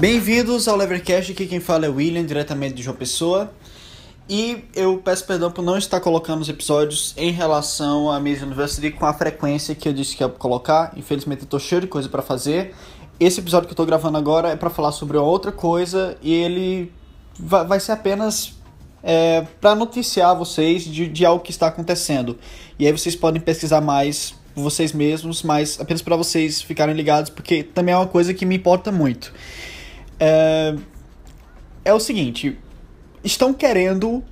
Bem-vindos ao Levercast, aqui quem fala é William, diretamente de João Pessoa. E eu peço perdão por não estar colocando os episódios em relação à Miss University com a frequência que eu disse que ia colocar. Infelizmente eu tô cheio de coisa para fazer. Esse episódio que eu tô gravando agora é para falar sobre outra coisa e ele vai ser apenas é, para noticiar vocês de, de algo que está acontecendo. E aí vocês podem pesquisar mais vocês mesmos, mas apenas para vocês ficarem ligados, porque também é uma coisa que me importa muito. É, é o seguinte: estão querendo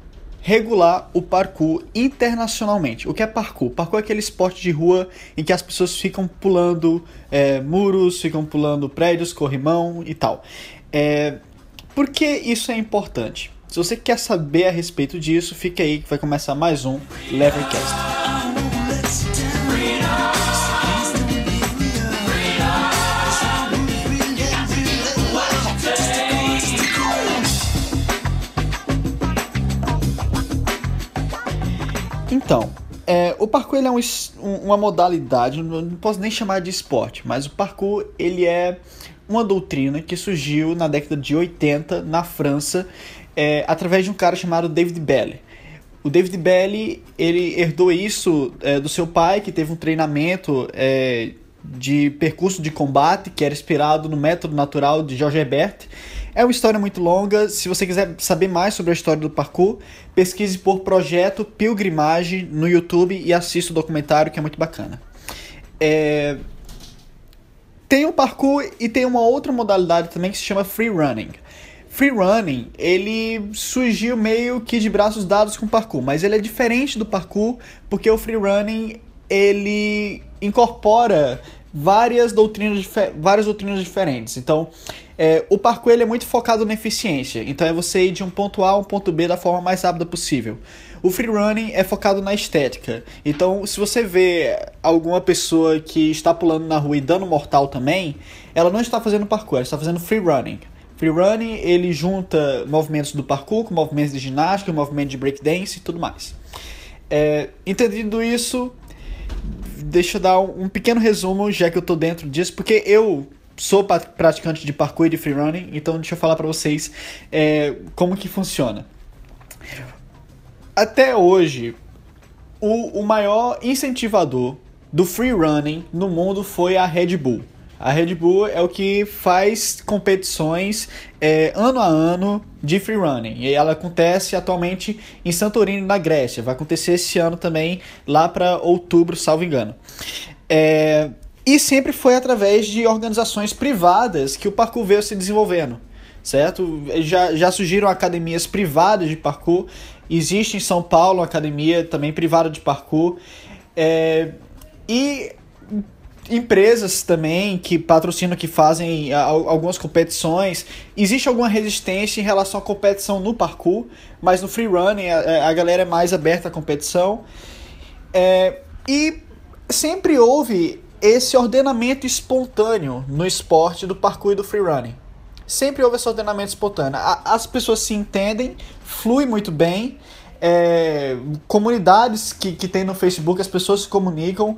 regular o parkour internacionalmente. O que é parkour? Parkour é aquele esporte de rua em que as pessoas ficam pulando é, muros, ficam pulando prédios, corrimão e tal. É, por que isso é importante? Se você quer saber a respeito disso, fica aí que vai começar mais um Levercast. Então, é, o parkour é um, uma modalidade, não posso nem chamar de esporte, mas o parkour ele é uma doutrina que surgiu na década de 80 na França é, através de um cara chamado David Belly. O David Belly ele herdou isso é, do seu pai, que teve um treinamento é, de percurso de combate, que era inspirado no método natural de George Herbert. É uma história muito longa. Se você quiser saber mais sobre a história do parkour, pesquise por Projeto Pilgrimagem no YouTube e assista o documentário, que é muito bacana. É... Tem o parkour e tem uma outra modalidade também que se chama free running. Free Running, ele surgiu meio que de braços dados com o parkour, mas ele é diferente do parkour porque o Free Running ele incorpora várias doutrinas, várias doutrinas diferentes. Então, é, o parkour ele é muito focado na eficiência. Então, é você ir de um ponto A a um ponto B da forma mais rápida possível. O free running é focado na estética. Então, se você vê alguma pessoa que está pulando na rua e dando mortal também, ela não está fazendo parkour, ela está fazendo free running. Free running, ele junta movimentos do parkour com movimentos de ginástica, movimentos de breakdance e tudo mais. É, entendido isso, deixa eu dar um pequeno resumo, já que eu tô dentro disso, porque eu sou praticante de parkour e de free running, então deixa eu falar para vocês é, como que funciona. Até hoje, o, o maior incentivador do free running no mundo foi a Red Bull. A Red Bull é o que faz competições é, ano a ano de free running. E ela acontece atualmente em Santorini, na Grécia. Vai acontecer esse ano também, lá para outubro, salvo engano. É, e sempre foi através de organizações privadas que o parkour veio se desenvolvendo, certo? Já, já surgiram academias privadas de parkour. Existe em São Paulo uma academia também privada de parkour. É, e empresas também que patrocinam, que fazem algumas competições. Existe alguma resistência em relação à competição no parkour, mas no free running a, a galera é mais aberta à competição. É, e sempre houve esse ordenamento espontâneo no esporte do parkour e do free running. Sempre houve esse ordenamento espontâneo. As pessoas se entendem, flui muito bem. É, comunidades que, que tem no Facebook, as pessoas se comunicam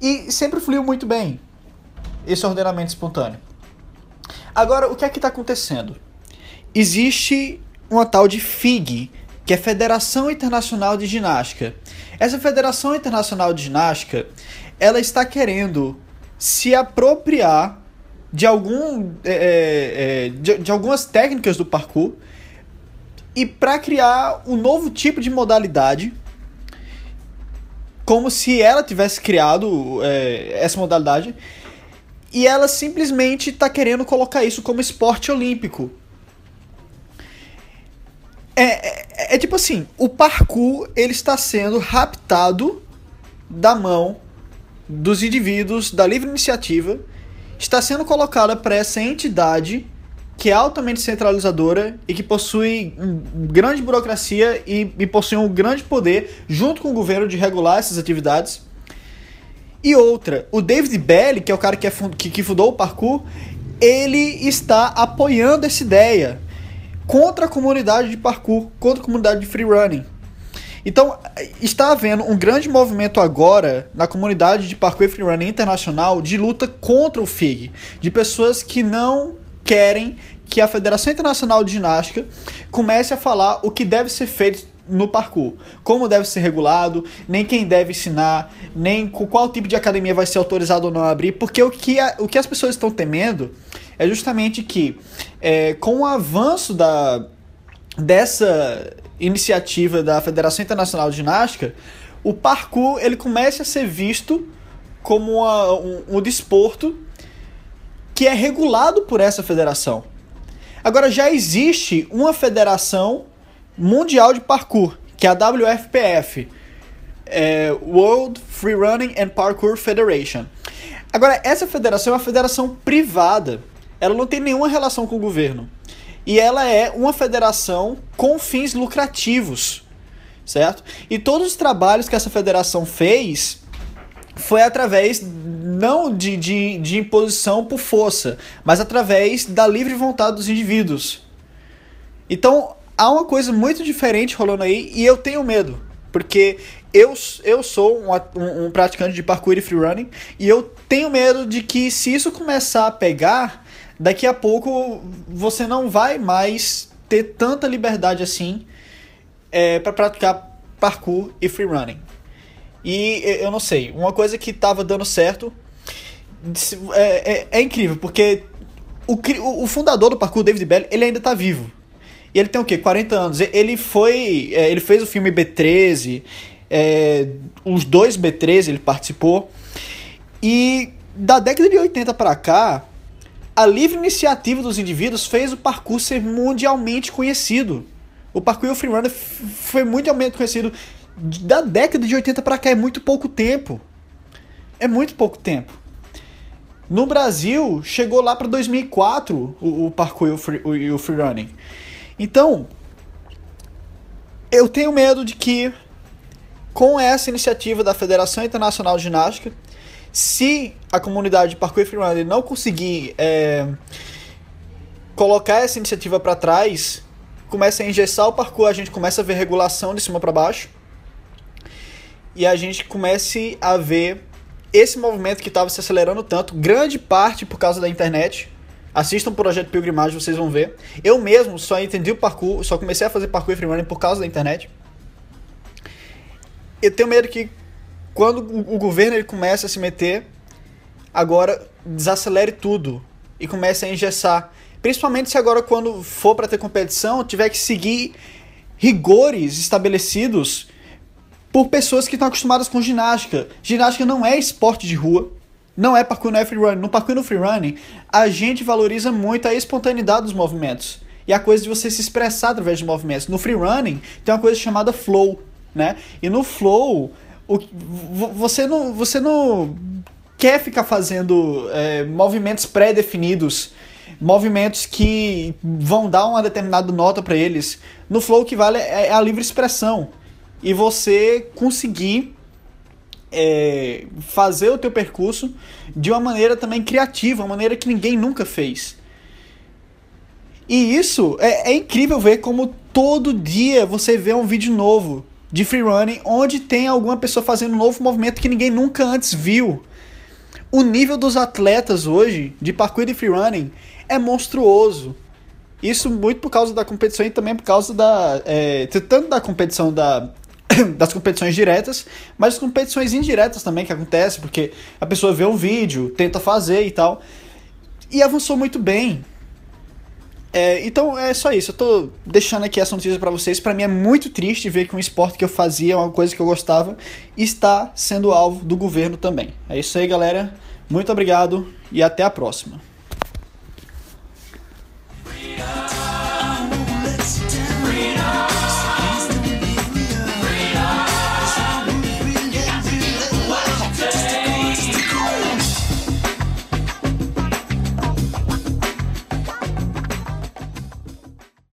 e sempre fluiu muito bem esse ordenamento espontâneo. Agora, o que é que está acontecendo? Existe uma tal de FIG, que é Federação Internacional de Ginástica. Essa Federação Internacional de Ginástica, ela está querendo se apropriar de algum é, é, é de, de algumas técnicas do parkour e para criar um novo tipo de modalidade como se ela tivesse criado é, essa modalidade e ela simplesmente está querendo colocar isso como esporte olímpico. É, é, é, tipo assim, o parkour ele está sendo raptado da mão dos indivíduos da livre iniciativa, está sendo colocada para essa entidade que é altamente centralizadora e que possui grande burocracia e, e possui um grande poder, junto com o governo, de regular essas atividades. E outra, o David Belly, que é o cara que, é que, que fundou o parkour, ele está apoiando essa ideia contra a comunidade de parkour, contra a comunidade de freerunning. Então, está havendo um grande movimento agora na comunidade de parkour e freerunning internacional de luta contra o FIG, de pessoas que não querem que a Federação Internacional de Ginástica comece a falar o que deve ser feito no parkour, como deve ser regulado, nem quem deve ensinar, nem qual tipo de academia vai ser autorizado ou não abrir, porque o que, a, o que as pessoas estão temendo é justamente que é, com o avanço da, dessa iniciativa da Federação Internacional de Ginástica, o parkour ele comece a ser visto como uma, um, um desporto que é regulado por essa federação. Agora já existe uma federação mundial de parkour, que é a WFPF, é World Free Running and Parkour Federation. Agora essa federação é uma federação privada, ela não tem nenhuma relação com o governo e ela é uma federação com fins lucrativos, certo? E todos os trabalhos que essa federação fez foi através não de, de, de imposição por força, mas através da livre vontade dos indivíduos. Então há uma coisa muito diferente rolando aí e eu tenho medo, porque eu, eu sou um, um, um praticante de parkour e freerunning e eu tenho medo de que se isso começar a pegar daqui a pouco você não vai mais ter tanta liberdade assim é, para praticar parkour e freerunning. E eu não sei, uma coisa que estava dando certo é, é, é, incrível, porque o, o fundador do parkour, David Bell, ele ainda está vivo. E ele tem o quê? 40 anos. Ele foi. É, ele fez o filme B13, é, os dois B13 ele participou. E da década de 80 para cá, a livre iniciativa dos indivíduos fez o parkour ser mundialmente conhecido. O parkour e o freerunner foi mundialmente conhecido da década de 80 para cá, é muito pouco tempo. É muito pouco tempo. No Brasil, chegou lá para 2004 o, o parkour e o, free, o, o freerunning. Então, eu tenho medo de que com essa iniciativa da Federação Internacional de Ginástica, se a comunidade de parkour freerunner não conseguir é, colocar essa iniciativa para trás, começa a engessar o parkour, a gente começa a ver regulação de cima para baixo e a gente comece a ver esse movimento que estava se acelerando tanto, grande parte por causa da internet. Assistam o projeto Pilgrimagem, vocês vão ver. Eu mesmo só entendi o parkour, só comecei a fazer parkour e freerunning por causa da internet. Eu tenho medo que quando o governo ele começa a se meter, agora desacelere tudo e comece a engessar. Principalmente se agora, quando for para ter competição, tiver que seguir rigores estabelecidos por pessoas que estão acostumadas com ginástica. Ginástica não é esporte de rua, não é parkour, não é freerunning. No parkour e no freerunning, a gente valoriza muito a espontaneidade dos movimentos. E a coisa de você se expressar através de movimentos. No freerunning, tem uma coisa chamada flow, né? E no flow, o, você, não, você não quer ficar fazendo é, movimentos pré-definidos, movimentos que vão dar uma determinada nota para eles. No flow, o que vale é, é a livre expressão e você conseguir é, fazer o teu percurso de uma maneira também criativa, uma maneira que ninguém nunca fez. E isso é, é incrível ver como todo dia você vê um vídeo novo de freerunning onde tem alguma pessoa fazendo um novo movimento que ninguém nunca antes viu. O nível dos atletas hoje de parkour e freerunning é monstruoso. Isso muito por causa da competição e também por causa da. É, tanto da competição da, das competições diretas, mas das competições indiretas também que acontece, porque a pessoa vê um vídeo, tenta fazer e tal. E avançou muito bem. É, então é só isso. Eu tô deixando aqui essa notícia para vocês. Para mim é muito triste ver que um esporte que eu fazia, uma coisa que eu gostava, está sendo alvo do governo também. É isso aí, galera. Muito obrigado e até a próxima.